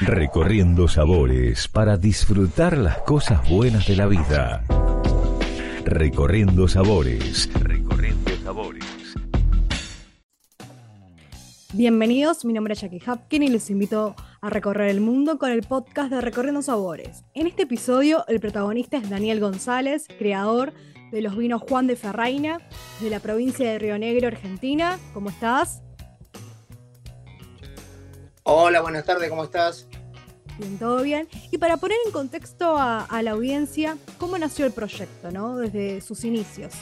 Recorriendo sabores para disfrutar las cosas buenas de la vida. Recorriendo sabores. Recorriendo sabores. Bienvenidos, mi nombre es Jackie Hapkin y les invito a recorrer el mundo con el podcast de Recorriendo Sabores. En este episodio, el protagonista es Daniel González, creador de los vinos Juan de Ferraina, de la provincia de Río Negro, Argentina. ¿Cómo estás? Hola, buenas tardes, ¿cómo estás? Bien, todo bien. Y para poner en contexto a, la audiencia, ¿cómo nació el proyecto, ¿no? Desde sus inicios.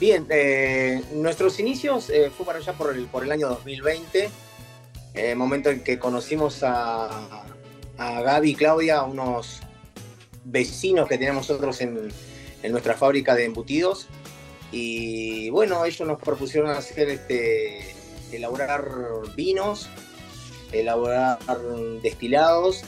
Bien, eh, nuestros inicios eh, fue para allá por el, por el año 2020, eh, momento en que conocimos a, a Gaby y Claudia, unos vecinos que tenemos nosotros en, nuestra fábrica de embutidos. Y bueno, ellos nos propusieron hacer este, elaborar vinos, elaborar destilados.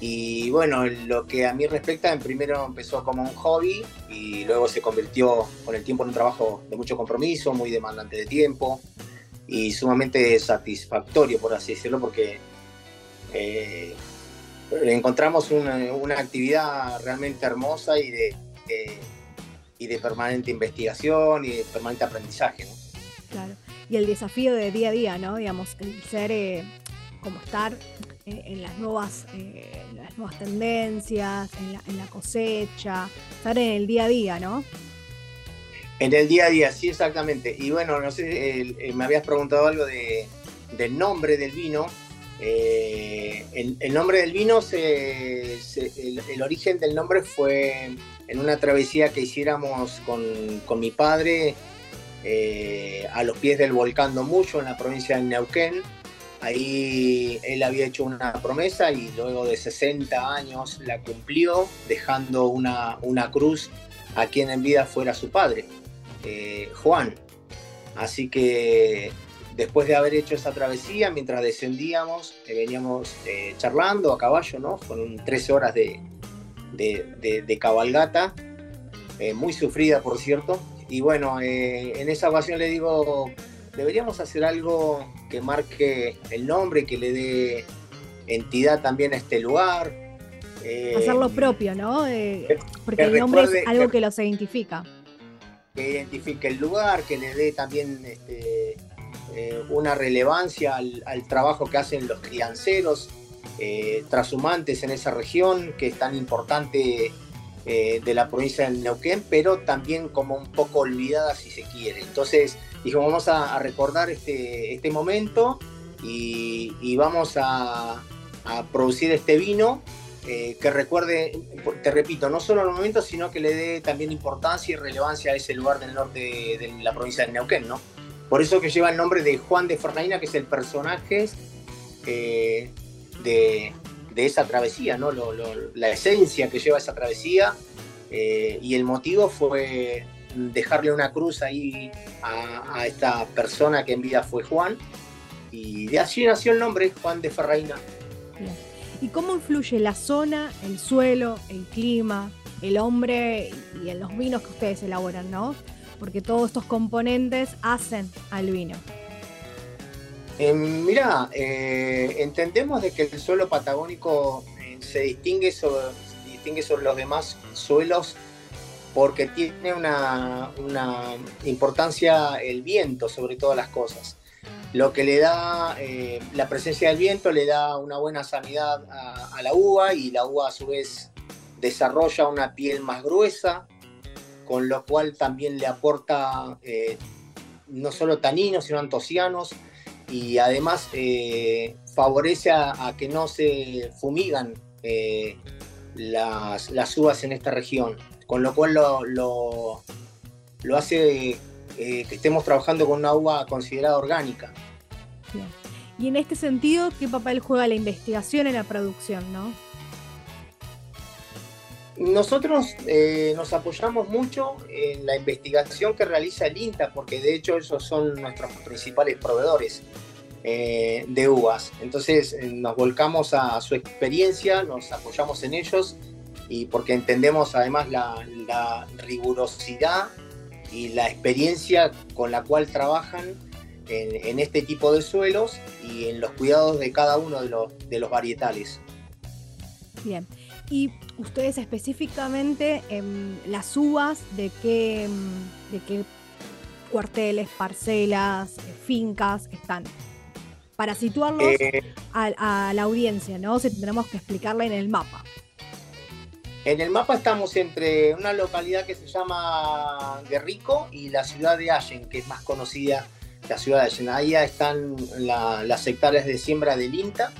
Y bueno, lo que a mí respecta, en primero empezó como un hobby y luego se convirtió con el tiempo en un trabajo de mucho compromiso, muy demandante de tiempo y sumamente satisfactorio, por así decirlo, porque eh, encontramos una, actividad realmente hermosa y de, y de permanente investigación y de permanente aprendizaje. Claro. Y el desafío de día a día, ¿no? Digamos, el ser eh, como estar eh, en, las nuevas, eh, las nuevas tendencias, en la, cosecha, estar en el día a día, ¿no? En el día a día, sí, exactamente. Y bueno, no sé, me habías preguntado algo de, del nombre del vino. Eh, el, nombre del vino, el, origen del nombre fue en una travesía que hiciéramos con, mi padre eh, a los pies del volcán Domuyo en la provincia de Neuquén. Ahí él había hecho una promesa y luego de 60 años la cumplió, dejando una, una cruz a quien en vida fuera su padre, eh, Juan. Así que después de haber hecho esa travesía, mientras descendíamos, eh, veníamos charlando a caballo, ¿no? Con 13 horas de, cabalgata, eh, muy sufrida, por cierto. Y bueno, en esa ocasión le digo, deberíamos hacer algo que marque el nombre, que le dé entidad también a este lugar. Hacerlo propio, ¿no? porque el nombre es algo que, los identifica. Que identifique el lugar, que le dé también este, eh, una relevancia al, trabajo que hacen los crianceros eh, trashumantes en esa región, que es tan importante eh, de la provincia de Neuquén, pero también como un poco olvidada si se quiere. Entonces dijo, vamos a, recordar este, este momento y, vamos a, producir este vino que recuerde, te repito, no solo el momento, sino que le dé también importancia y relevancia a ese lugar del norte de la provincia de Neuquén, ¿no? Por eso que lleva el nombre de Juan de Ferraina, que es el personaje eh, de, esa travesía, ¿no? la esencia que lleva esa travesía. Eh, y el motivo fue dejarle una cruz ahí a, esta persona que en vida fue Juan. Y de allí nació el nombre Juan de Ferraina. ¿Y cómo influye la zona, el suelo, el clima, el hombre y en los vinos que ustedes elaboran, no? porque todos estos componentes hacen al vino. Eh, mira, eh, entendemos de que el suelo patagónico eh, se distingue sobre, los demás suelos porque tiene una, importancia el viento sobre todas las cosas. Lo que le da, la presencia del viento le da una buena sanidad a la uva y la uva a su vez desarrolla una piel más gruesa, con lo cual también le aporta eh, no solo taninos, sino antocianos, y además eh, favorece a, que no se fumigan eh, las, uvas en esta región, con lo cual lo, lo, hace que estemos trabajando con una uva considerada orgánica. Y en este sentido, ¿qué papel juega la investigación en la producción, no? Nosotros eh, nos apoyamos mucho en la investigación que realiza el INTA, porque de hecho esos son nuestros principales proveedores eh, de uvas. Entonces eh, nos volcamos a su experiencia, nos apoyamos en ellos y porque entendemos además la, rigurosidad y la experiencia con la cual trabajan en, este tipo de suelos y en los cuidados de cada uno de los, de los varietales. Bien. Y ustedes específicamente en las uvas, ¿de qué, de qué cuarteles, parcelas, fincas están? Para situarlos eh, a, la audiencia, ¿no? Si tendremos que explicarla en el mapa. En el mapa estamos entre una localidad que se llama Guerrico y la ciudad de Allen, que es más conocida, la ciudad de Allen. Ahí están las hectáreas de siembra del INTA,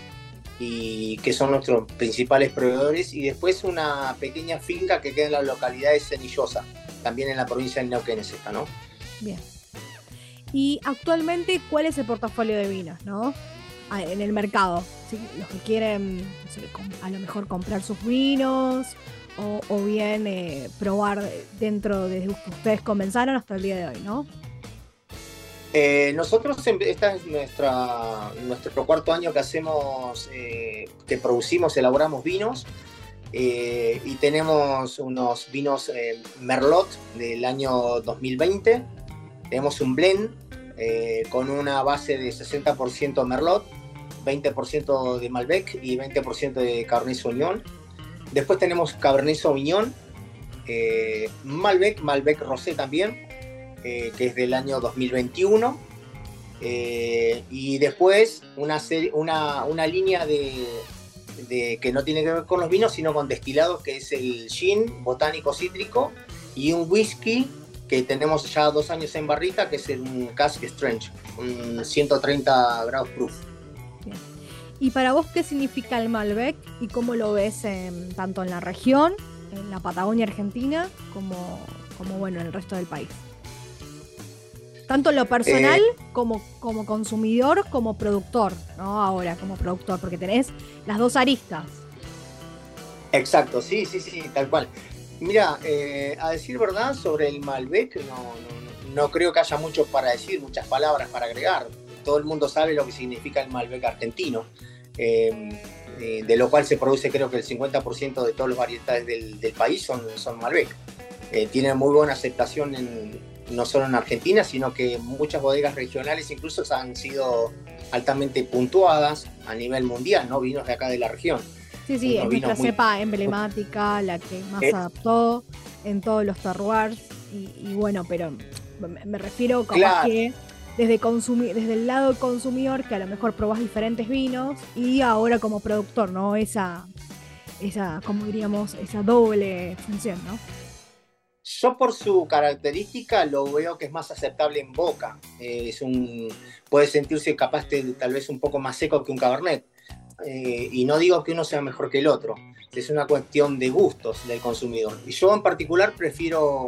y que son nuestros principales proveedores, y después una pequeña finca que queda en la localidad de Cenillosa, también en la provincia de Neuquén esta, ¿no? Bien. Y actualmente, ¿cuál es el portafolio de vinos, no? Ah, en el mercado. Los que quieren a lo mejor comprar sus vinos o, bien eh, probar dentro de que ustedes comenzaron hasta el día de hoy, ¿no? Eh, nosotros, este es nuestra, nuestro cuarto año que hacemos, eh, que producimos, elaboramos vinos. Eh, y tenemos unos vinos Merlot del año 2020. Tenemos un blend con una base de 60% Merlot, 20% de Malbec y 20% de Cabernet Sauvignon. Después tenemos Cabernet Sauvignon, Malbec, Malbec Rosé también, eh, que es del año 2021. Eh, y después una, serie, una, línea de, que no tiene que ver con los vinos, sino con destilados, que es el gin botánico cítrico, y un whisky que tenemos ya dos años en barrita, que es un Cask Strange, un 130 grados proof. ¿Y para vos qué significa el Malbec y cómo lo ves tanto en la región, en la Patagonia Argentina, como, como bueno, en el resto del país? Tanto en lo personal eh, como, como consumidor, como productor, ¿no? Ahora, como productor, porque tenés las dos aristas. Exacto, sí, sí, sí, tal cual. Mira, eh, a decir verdad sobre el Malbec, no, no, creo que haya mucho para decir, muchas palabras para agregar. Todo el mundo sabe lo que significa el Malbec argentino, eh, de lo cual se produce creo que el 50% de todos los varietales del, del país son, son Malbec. tiene muy buena aceptación en, no solo en Argentina, sino que muchas bodegas regionales incluso han sido altamente puntuadas a nivel mundial, ¿no? Vinos de acá de la región. Sí, sí, es nuestra cepa emblemática, la que más adaptó en todos los terroirs. Y, bueno, pero me refiero como que desde, consumir, desde el lado consumidor, que a lo mejor probás diferentes vinos, y ahora como productor, ¿no? Esa, esa, como diríamos, esa doble función, ¿no? Yo por su característica lo veo que es más aceptable en boca. Eh, es un, puede sentirse capaz de tal vez un poco más seco que un cabernet. Eh, y no digo que uno sea mejor que el otro. Es una cuestión de gustos del consumidor. Y yo en particular prefiero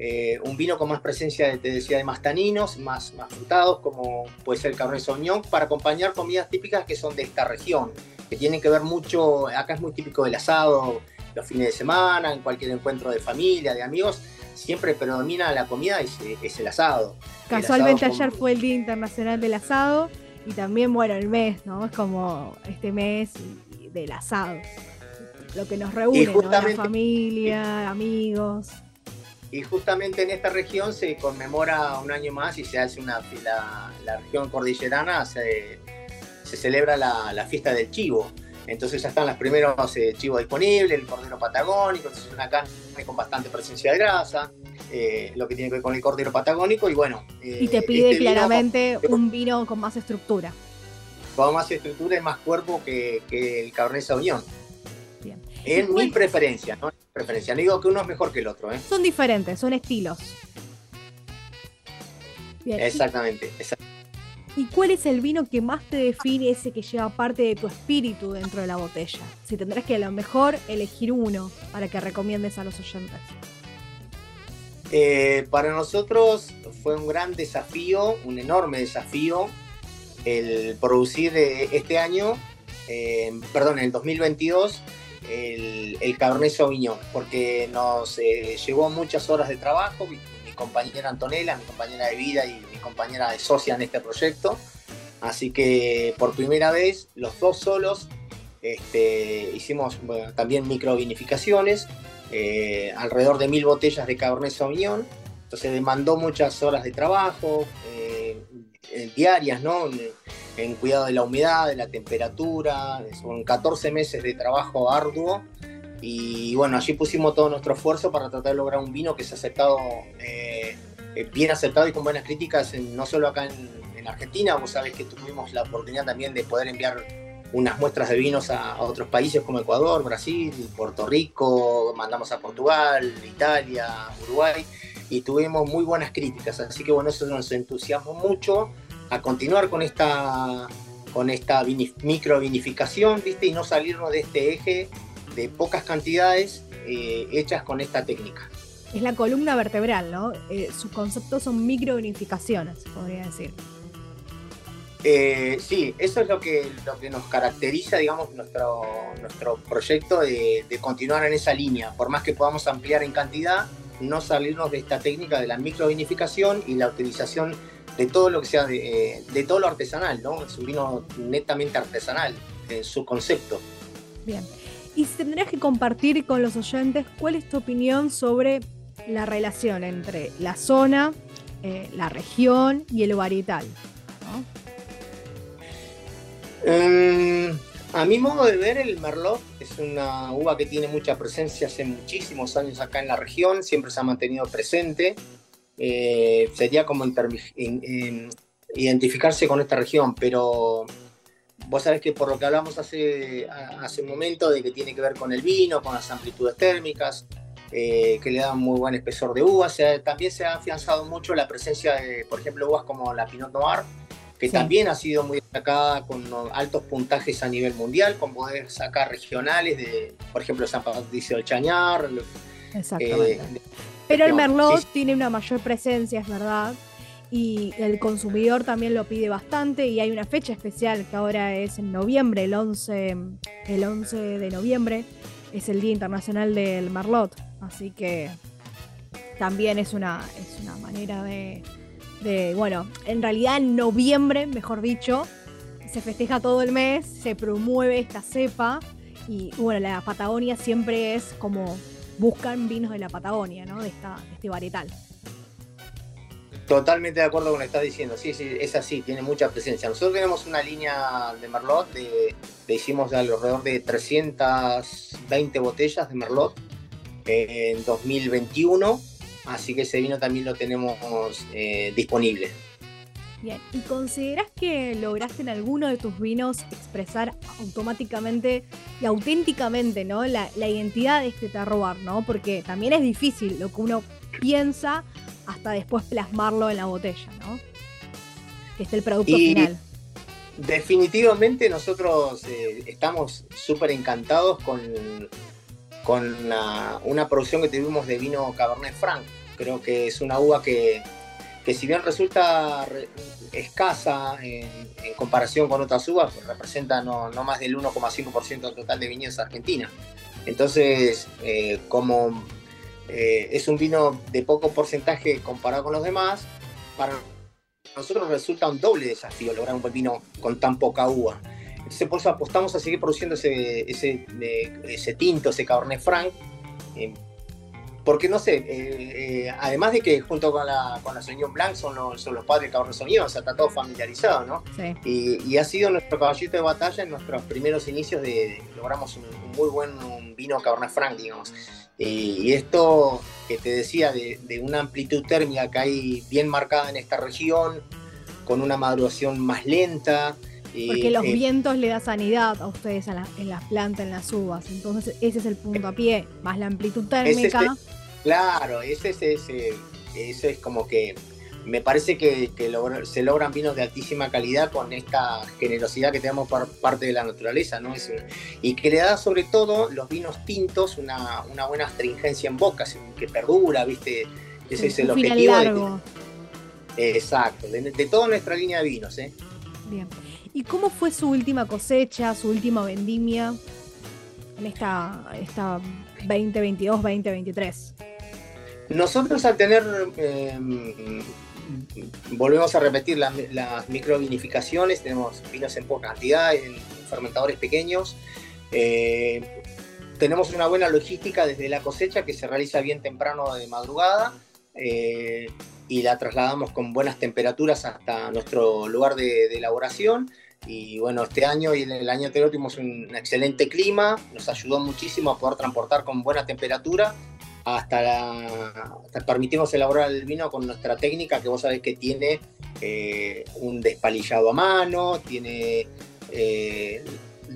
eh, un vino con más presencia, de, te decía, de más taninos, más, más frutados, como puede ser el Cabernet Sauvignon, para acompañar comidas típicas que son de esta región, que tienen que ver mucho, acá es muy típico del asado, los fines de semana, en cualquier encuentro de familia, de amigos, siempre predomina la comida y es el asado. Casualmente ayer fue el Día Internacional del Asado y también, bueno, el mes, ¿no? Es como este mes del asado. Lo que nos reúne, ¿no? La familia, amigos. Y justamente en esta región se conmemora un año más y se hace una. La, la región cordillerana se, se celebra la, la fiesta del chivo entonces ya están los primeros eh, chivos disponibles, el cordero patagónico, entonces una carne con bastante presencia de grasa, eh, lo que tiene que ver con el cordero patagónico y bueno. y te eh, pide este claramente un vino con más estructura. Con más estructura y más cuerpo que, el Cabernet Sauvignon. Bien. En mi preferencia, ¿no? Preferencia. No digo que uno es mejor que el otro. ¿eh? Son diferentes, son estilos. Exactamente, exactamente. ¿Y cuál es el vino que más te define, ese que lleva parte de tu espíritu dentro de la botella? Si tendrás que a lo mejor elegir uno para que recomiendes a los oyentes. Eh, para nosotros fue un gran desafío, un enorme desafío, el producir eh, este año, eh, perdón, en el 2022, el, el, Cabernet Sauvignon, porque nos llevó muchas horas de trabajo. Mi, mi compañera Antonella, mi compañera de vida y compañera de socia en este proyecto. Así que por primera vez, los dos solos, este, hicimos también microvinificaciones, eh, alrededor de mil botellas de Cabernet Sauvignon. Entonces demandó muchas horas de trabajo, eh, diarias, ¿no? En, cuidado de la humedad, de la temperatura, son 14 meses de trabajo arduo y bueno, allí pusimos todo nuestro esfuerzo para tratar de lograr un vino que se ha aceptado, eh, bien aceptado y con buenas críticas, no solo acá en, Argentina, vos sabés que tuvimos la oportunidad también de poder enviar unas muestras de vinos a, otros países como Ecuador, Brasil, Puerto Rico, mandamos a Portugal, Italia, Uruguay y tuvimos muy buenas críticas. Así que bueno, eso nos entusiasmó mucho a continuar con esta, con esta micro vinificación, ¿viste? Y no salirnos de este eje de pocas cantidades eh, hechas con esta técnica. Es la columna vertebral, ¿no? Eh, sus conceptos son microvinificaciones, podría decir. Eh, sí, eso es lo que, lo que nos caracteriza, digamos, nuestro, nuestro proyecto de, continuar en esa línea. Por más que podamos ampliar en cantidad, no salirnos de esta técnica de la microvinificación y la utilización de todo lo que sea de, de todo lo artesanal, ¿no? Es un vino netamente artesanal en su concepto. Bien. Y tendrías que compartir con los oyentes, ¿cuál es tu opinión sobre la relación entre la zona, eh, la región y el varietal? Em, a mi modo de ver, el Merlot es una uva que tiene mucha presencia hace muchísimos años acá en la región, siempre se ha mantenido presente. Eh, sería como identificarse con esta región, pero Vos sabés que por lo que hablamos hace, hace un momento de que tiene que ver con el vino, con las amplitudes térmicas, eh, que le dan muy buen espesor de uvas. también se ha afianzado mucho la presencia de, por ejemplo, uvas como la Pinot Noir, que también ha sido muy destacada con altos puntajes a nivel mundial, con poder sacar regionales de, por ejemplo, San Patricio del Chañar. Exactamente. Eh, Pero el Merlot tiene una mayor presencia, es verdad y el consumidor también lo pide bastante y hay una fecha especial que ahora es en noviembre, el 11, el 11 de noviembre, es el Día Internacional del Marlot, así que también es una, es una manera de, de, bueno, en realidad en noviembre, mejor dicho, se festeja todo el mes, se promueve esta cepa y bueno, la Patagonia siempre es como buscan vinos de la Patagonia, ¿no? De, esta, de este varietal. Totalmente de acuerdo con lo que estás diciendo, sí, sí, es así, tiene mucha presencia. Nosotros tenemos una línea de Merlot, de, hicimos alrededor de 320 botellas de Merlot en 2021, así que ese vino también lo tenemos eh, disponible. Bien, ¿y consideras que lograste en alguno de tus vinos expresar automáticamente y auténticamente ¿no? la, la identidad de este terroir, ¿no? Porque también es difícil lo que uno piensa hasta después plasmarlo en la botella, ¿no? Que es el producto final. Definitivamente nosotros eh, estamos súper encantados con, con una, producción que tuvimos de vino Cabernet Franc. Creo que es una uva que, si bien resulta escasa en, comparación con otras uvas, pues representa no, más del 1,5% total de viñedos Argentina. Entonces, eh, como eh, es un vino de poco porcentaje comparado con los demás. Para nosotros resulta un doble desafío lograr un buen vino con tan poca uva. Entonces por eso apostamos a seguir produciendo ese, ese, ese tinto, ese Cabernet Franc. Eh, porque no sé, eh, además de que junto con la, con la Sauvignon Blanc son los, son los padres Cabernet Sauvignon, o sea, está todo familiarizado, ¿no? Y, ha sido nuestro caballito de batalla en nuestros primeros inicios de, logramos un, un muy buen vino Cabernet Franc, digamos. Y esto que te decía de, una amplitud térmica que hay bien marcada en esta región, con una maduración más lenta. Porque los eh, vientos le da sanidad a ustedes en las plantas, en las uvas. Entonces ese es el punto a pie, más la amplitud térmica. claro, ese es, ese, ese es como que me parece que, se logran vinos de altísima calidad con esta generosidad que tenemos por parte de la naturaleza, ¿no? y que le da sobre todo los vinos tintos una, buena astringencia en boca, que perdura, ¿viste? Ese es el objetivo. exacto, de, toda nuestra línea de vinos, ¿eh? Bien. ¿Y cómo fue su última cosecha, su última vendimia en esta, esta 2022-2023? Nosotros al tener eh, volvemos a repetir las, microvinificaciones, tenemos vinos en poca cantidad, en fermentadores pequeños. Eh, tenemos una buena logística desde la cosecha que se realiza bien temprano de madrugada y la trasladamos con buenas temperaturas hasta nuestro lugar de, elaboración. Y bueno, este año y el año anterior tuvimos un excelente clima, nos ayudó muchísimo a poder transportar con buena temperatura hasta, la, permitimos elaborar el vino con nuestra técnica que vos sabés que tiene eh, un despalillado a mano, tiene eh,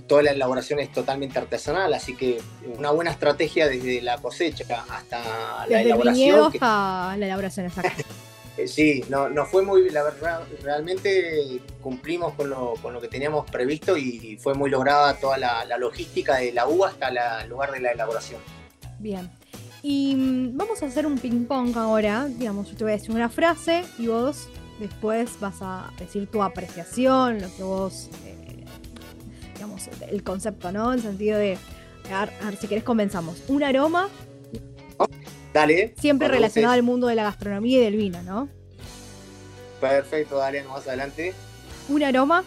toda la elaboración es totalmente artesanal, así que una buena estrategia desde la cosecha hasta la elaboración. hasta la elaboración, exacto. Eh, sí, no, no fue muy, la verdad, realmente cumplimos con lo, con lo que teníamos previsto y fue muy lograda toda la, logística de la uva hasta el lugar de la elaboración. Bien. Y mm, vamos a hacer un ping-pong ahora. Digamos, yo te voy a decir una frase y vos después vas a decir tu apreciación, lo que vos, eh, digamos, el concepto, ¿no? En el sentido de, a ver, si querés comenzamos. Un aroma Dale. Siempre relacionado al mundo de la gastronomía y del vino, ¿no? Perfecto, dale, más adelante. ¿Un aroma?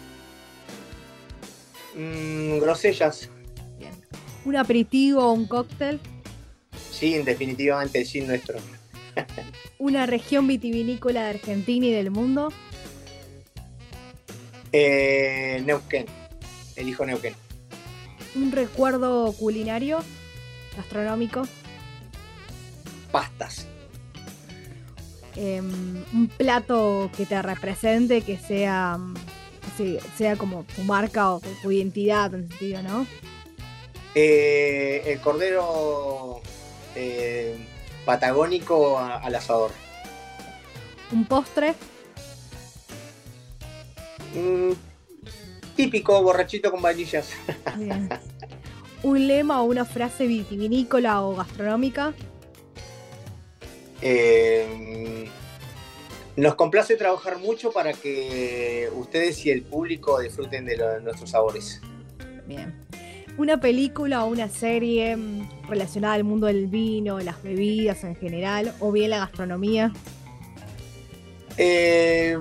Mm, grosellas. Bien. ¿Un aperitivo o un cóctel? Sí, definitivamente gin nuestro. ¿Una región vitivinícola de Argentina y del mundo? Eh, Neuquén. Elijo Neuquén. ¿Un recuerdo culinario? ¿Gastronómico? pastas. Em, un plato que te represente, que sea, sea como tu marca o tu, identidad en sentido, ¿no? Eh, el cordero eh, patagónico al asador. ¿Un postre? Mm, típico, borrachito con vainillas. ¿Un lema o una frase vitivinícola o gastronómica? Eh, nos complace trabajar mucho para que ustedes y el público disfruten de, nuestros sabores. Bien. ¿Una película o una serie mm, relacionada al mundo del vino, las bebidas en general, o bien la gastronomía? Eh,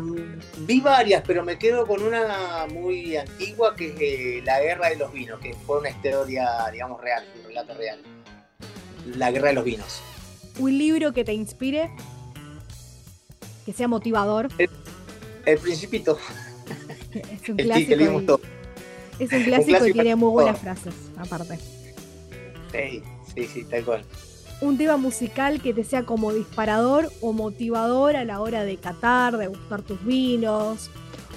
vi varias, pero me quedo con una muy antigua que es eh, La Guerra de los Vinos, que fue una historia, digamos, real, un relato real. La Guerra de los Vinos un libro que te inspire, que sea motivador. El, Principito. Es un clásico. Es un clásico, y tiene muy buenas frases, aparte. Sí, sí, sí, tal cual. Un tema musical que te sea como disparador o motivador a la hora de catar, de gustar tus vinos,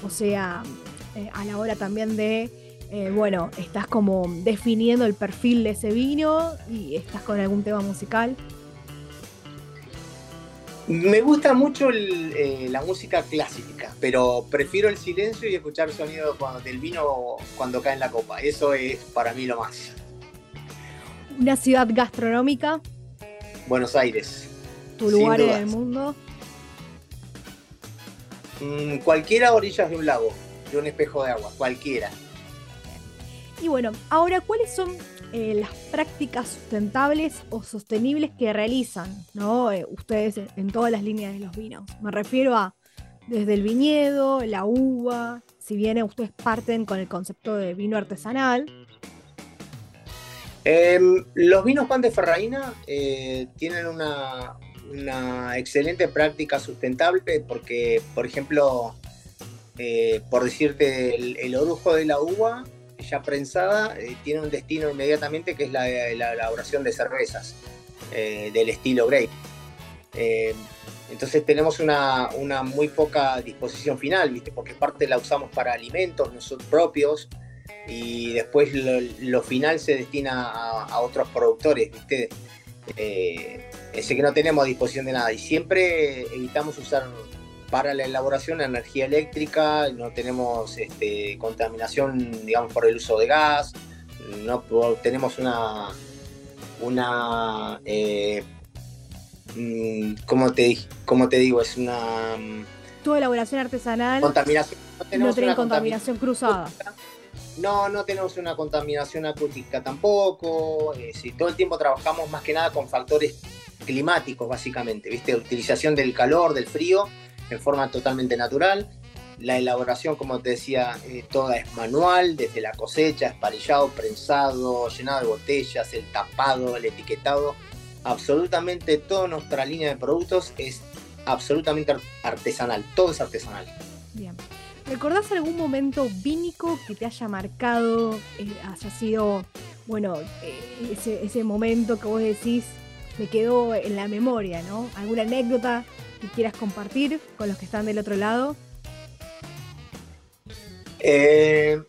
o sea, eh, a la hora también de, eh, bueno, estás como definiendo el perfil de ese vino y estás con algún tema musical. Me gusta mucho eh, la música clásica, pero prefiero el silencio y escuchar el sonido del vino cuando cae en la copa. Eso es para mí lo más. ¿Una ciudad gastronómica? Buenos Aires. ¿Tu lugar en el mundo? Mm, cualquiera orillas de un lago, de un espejo de agua, cualquiera. Y bueno, ahora, ¿cuáles son eh, las prácticas sustentables o sostenibles que realizan ¿no? Eh, ustedes en todas las líneas de los vinos. Me refiero a desde el viñedo, la uva, si bien ustedes parten con el concepto de vino artesanal. Em, los vinos Pan de Ferraína eh, tienen una, una, excelente práctica sustentable porque, por ejemplo, por decirte, el orujo de la uva ya prensada eh, tiene un destino inmediatamente que es la, elaboración de cervezas eh, del estilo Grape. Eh, entonces tenemos una, muy poca disposición final, ¿viste? porque parte la usamos para alimentos nosotros propios y después lo, final se destina a, otros productores. ¿viste? ese que no tenemos disposición de nada y siempre evitamos usar para la elaboración de energía eléctrica, no tenemos este, contaminación, digamos, por el uso de gas, no tenemos una, una eh, mm, ¿cómo, te, ¿cómo te digo? Es una... Mm, tu elaboración artesanal. Contaminación. No, tenemos contaminación cruzada. No, no tenemos una contaminación acústica tampoco. Eh, si todo el tiempo trabajamos más que nada con factores climáticos, básicamente, ¿viste? Utilización del calor, del frío en forma totalmente natural. La elaboración, como te decía, eh, toda es manual, desde la cosecha, esparillado, prensado, llenado de botellas, el tapado, el etiquetado, absolutamente toda nuestra línea de productos es absolutamente artesanal, todo es artesanal. Bien. ¿Recordás algún momento vínico que te haya marcado, eh, haya sido, bueno, eh, ese, ese momento que vos decís, me quedó en la memoria, ¿no? ¿Alguna anécdota que quieras compartir con los que están del otro lado? Eh,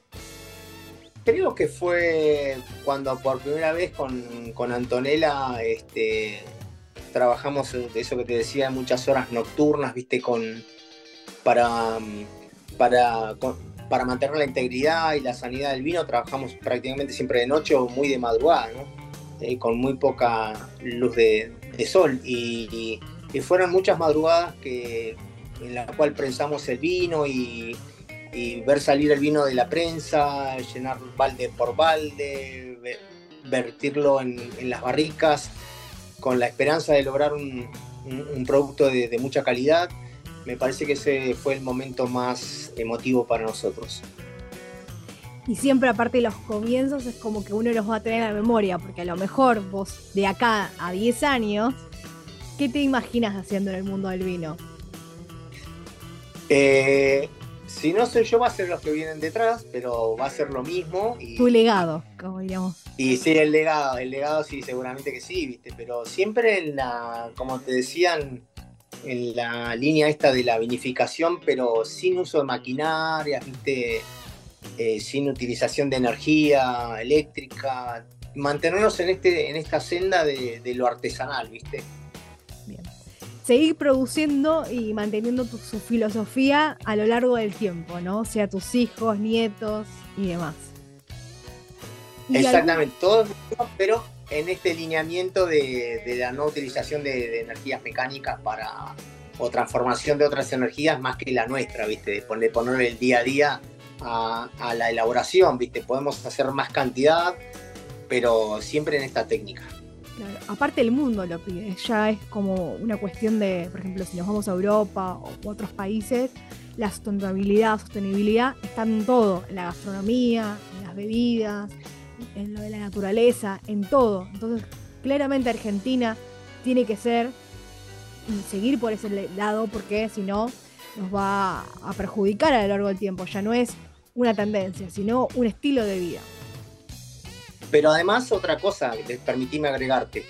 creo que fue cuando por primera vez con, Antonella este, trabajamos eso que te decía, muchas horas nocturnas, viste, con para, para, para mantener la integridad y la sanidad del vino, trabajamos prácticamente siempre de noche o muy de madrugada, eh, con muy poca luz de, sol. Y, fueron muchas madrugadas que, en la cual prensamos el vino y y ver salir el vino de la prensa, llenar balde por balde, vertirlo en, las barricas, con la esperanza de lograr un, producto de, mucha calidad. Me parece que ese fue el momento más emotivo para nosotros. Y siempre aparte de los comienzos es como que uno los va a tener en la memoria, porque a lo mejor vos de acá a 10 años, ¿qué te imaginas haciendo en el mundo del vino? Eh, si no soy yo, va a ser los que vienen detrás, pero va a ser lo mismo. Y, tu legado, como diríamos. Y sí, el legado, el legado sí, seguramente que sí, viste, pero siempre en la, como te decían, en la línea esta de la vinificación, pero sin uso de maquinaria, viste, eh, sin utilización de energía eléctrica, mantenernos en, este, en esta senda de, de lo artesanal, viste seguir produciendo y manteniendo su filosofía a lo largo del tiempo, ¿no? O sea, tus hijos, nietos y demás. Exactamente, todos, pero en este lineamiento de, la no utilización de, energías mecánicas para o transformación de otras energías más que la nuestra, ¿viste? De poner, poner el día a día a, a la elaboración, ¿viste? Podemos hacer más cantidad, pero siempre en esta técnica. Aparte el mundo lo pide, ya es como una cuestión de, por ejemplo, si nos vamos a Europa o otros países, la sustentabilidad, sostenibilidad está en todo, en la gastronomía, en las bebidas, en lo de la naturaleza, en todo. Entonces, claramente Argentina tiene que ser y seguir por ese lado porque si no nos va a perjudicar a lo largo del tiempo. Ya no es una tendencia, sino un estilo de vida. Pero además otra cosa, permitime agregarte,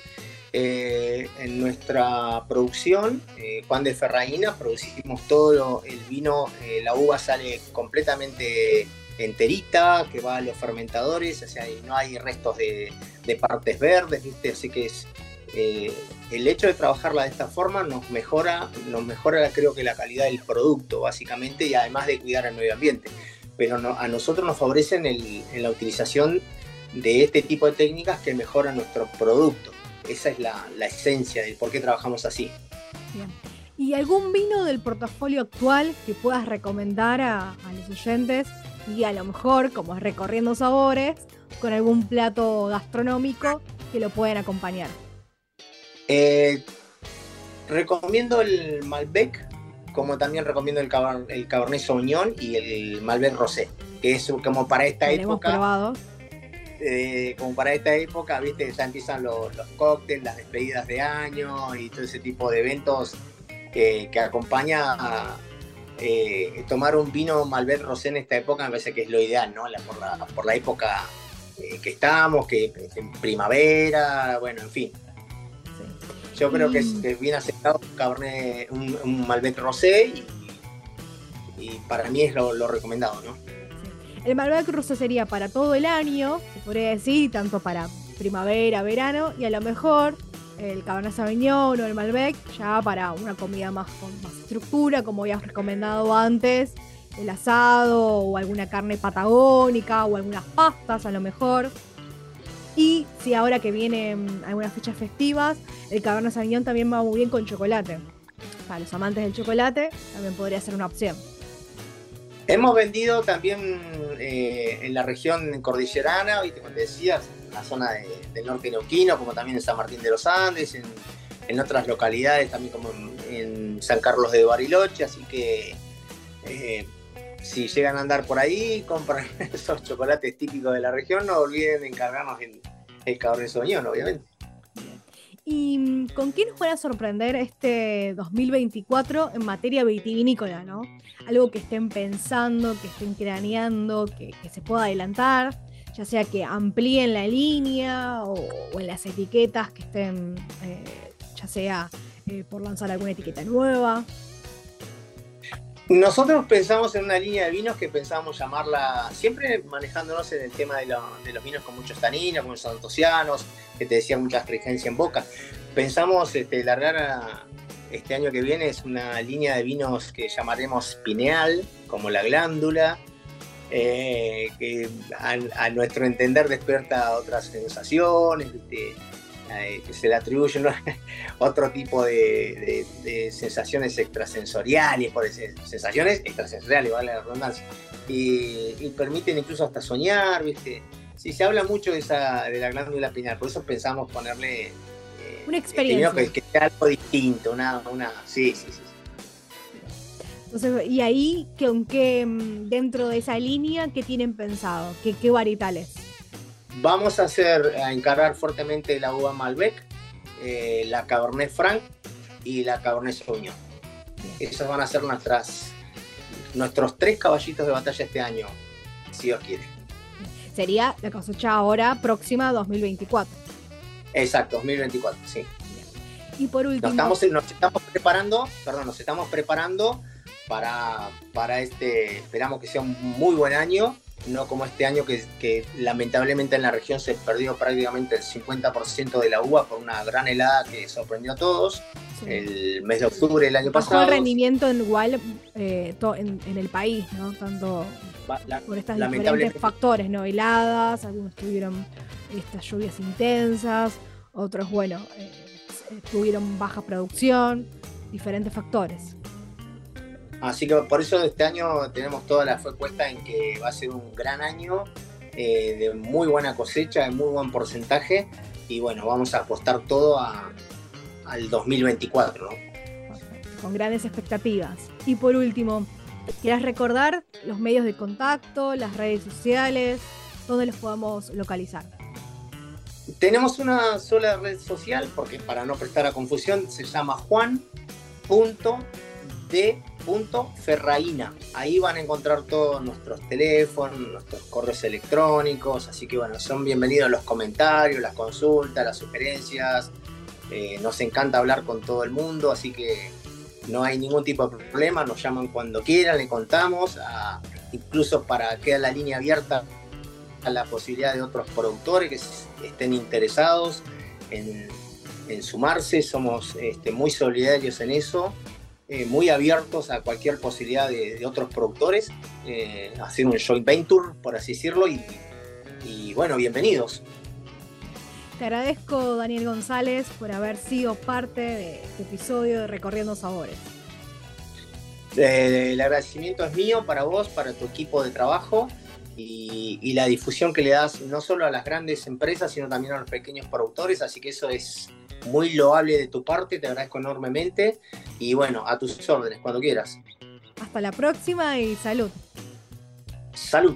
eh, en nuestra producción, eh, Juan de Ferraína, producimos todo el vino, eh, la uva sale completamente enterita, que va a los fermentadores, o sea, no hay restos de, partes verdes, ¿viste? Así que es, el hecho de trabajarla de esta forma nos mejora, nos mejora creo que la calidad del producto, básicamente, y además de cuidar el medio ambiente. Pero a nosotros nos favorecen en la utilización de este tipo de técnicas que mejoran nuestro producto. Esa es la, esencia de por qué trabajamos así. Bien. ¿Y algún vino del portafolio actual que puedas recomendar a, los oyentes y a lo mejor, como es recorriendo sabores, con algún plato gastronómico que lo pueden acompañar? Eh, recomiendo el Malbec, como también recomiendo el, el Cabernet Sauvignon y el Malbec Rosé, que es como para esta época. probado eh, como para esta época, viste, ya empiezan los, cócteles, las despedidas de año y todo ese tipo de eventos que, acompaña a eh, tomar un vino Malbec Rosé en esta época me parece que es lo ideal, ¿no? por, la, época eh, que estamos, que en primavera, bueno, en fin. Yo creo que es, bien aceptado un, un, Malbec Rosé y, para mí es lo, lo recomendado, ¿no? El Malbec ruso sería para todo el año, se podría decir, tanto para primavera, verano, y a lo mejor el Cabernet Sauvignon o el Malbec ya para una comida más con más estructura, como habías recomendado antes, el asado o alguna carne patagónica o algunas pastas a lo mejor. Y si ahora que vienen algunas fechas festivas, el Cabernet Sauvignon también va muy bien con chocolate. Para los amantes del chocolate también podría ser una opción. Hemos vendido también eh, en la región cordillerana, ¿viste? como te decías, en la zona del norte neuquino, como también en San Martín de los Andes, en, otras localidades, también como en, San Carlos de Bariloche, así que eh, si llegan a andar por ahí, compran esos chocolates típicos de la región, no olviden encargarnos el, el Cabernet Sauvignon, obviamente. ¿Y mm, con qué nos van a sorprender este 2024 en materia vitivinícola, ¿no? Algo que estén pensando, que estén craneando, que, se pueda adelantar, ya sea que amplíen la línea o, en las etiquetas que estén, eh, ya sea eh, por lanzar alguna etiqueta nueva. Nosotros pensamos en una línea de vinos que pensábamos llamarla, siempre manejándonos en el tema de, los vinos con muchos taninos, con los antocianos, que te decía mucha astringencia en boca. Pensamos este, largar este año que viene es una línea de vinos que llamaremos pineal, como la glándula, eh, que a, nuestro entender despierta otras sensaciones, eh, que se le atribuyen otro tipo de, sensaciones extrasensoriales, por sensaciones extrasensoriales, vale la redundancia, y, permiten incluso hasta soñar, ¿viste? Sí, se habla mucho de, esa, de la glándula pineal, por eso pensamos ponerle... Eh, una experiencia. Que, sea algo distinto, una, una... Sí, sí, sí. Entonces, y ahí, que, mm, dentro de esa línea, ¿qué tienen pensado? ¿Qué, qué varietales? Vamos a hacer, a encargar fuertemente la uva Malbec, eh, la Cabernet Franc y la Cabernet Sauvignon. Esos van a ser nuestras, nuestros tres caballitos de batalla este año, si Dios quiere. Sería la cosecha ahora próxima 2024. Exacto, 2024, sí. Y por último. Nos estamos, nos estamos preparando, perdón, nos estamos preparando para, para este, esperamos que sea un muy buen año no como este año que, lamentablemente en la región se perdió prácticamente el 50% de la uva por una gran helada que sorprendió a todos el mes de octubre del año pasado. Bajó el rendimiento en igual eh, en, el país, ¿no? Tanto por estas diferentes factores, ¿no? Heladas, algunos tuvieron estas lluvias intensas, otros, bueno, eh, tuvieron baja producción, diferentes factores. Así que por eso este año tenemos toda la fe puesta en que va a ser un gran año eh, de muy buena cosecha, de muy buen porcentaje. Y bueno, vamos a apostar todo al 2024, Con grandes expectativas. Y por último, ¿quieres recordar los medios de contacto, las redes sociales, dónde los podemos localizar? Tenemos una sola red social, porque para no prestar a confusión, se llama juan.de Ferraína. Ahí van a encontrar todos nuestros teléfonos, nuestros correos electrónicos, así que bueno, son bienvenidos los comentarios, las consultas, las sugerencias. Eh, nos encanta hablar con todo el mundo, así que no hay ningún tipo de problema, nos llaman cuando quieran, le contamos, incluso para quedar la línea abierta a la posibilidad de otros productores que estén interesados en, sumarse, somos este, muy solidarios en eso eh, muy abiertos a cualquier posibilidad de, otros productores, eh, hacer un joint venture, por así decirlo, y, bueno, bienvenidos. Te agradezco, Daniel González, por haber sido parte de este episodio de Recorriendo Sabores. Eh, el agradecimiento es mío para vos, para tu equipo de trabajo y, y, la difusión que le das no solo a las grandes empresas, sino también a los pequeños productores, así que eso es muy loable de tu parte, te agradezco enormemente y bueno, a tus órdenes, cuando quieras. Hasta la próxima y salud. Salud.